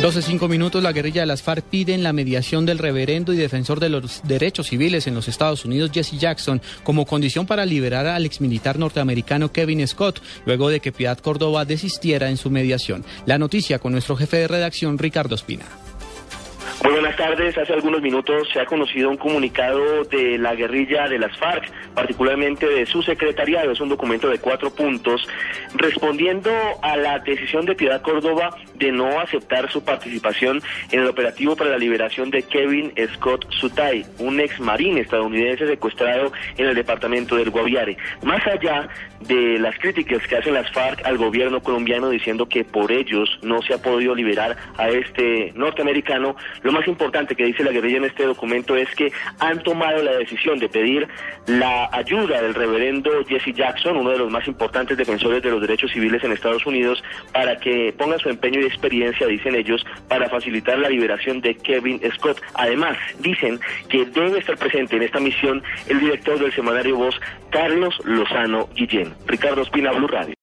12 cinco minutos, la guerrilla de las FARC piden la mediación del reverendo y defensor de los derechos civiles en los Estados Unidos, Jesse Jackson, como condición para liberar al exmilitar norteamericano Kevin Scott, luego de que Piedad Córdoba desistiera en su mediación. La noticia con nuestro jefe de redacción, Ricardo Espina. Buenas tardes. Hace algunos minutos se ha conocido un comunicado de la guerrilla de las FARC, particularmente de su secretariado. Es un documento de cuatro puntos respondiendo a la decisión de Piedad Córdoba de no aceptar su participación en el operativo para la liberación de Kevin Scott Sutay, un ex marín estadounidense secuestrado en el departamento del Guaviare. Más allá de las críticas que hacen las FARC al gobierno colombiano diciendo que por ellos no se ha podido liberar a este norteamericano, lo más importante que dice la guerrilla en este documento es que han tomado la decisión de pedir la ayuda del reverendo Jesse Jackson, uno de los más importantes defensores de los derechos civiles en Estados Unidos, para que ponga su empeño y experiencia, dicen ellos, para facilitar la liberación de Kevin Scott. Además, dicen que debe estar presente en esta misión el director del semanario Voz, Carlos Lozano Guillén. Ricardo Espina, Blue Radio.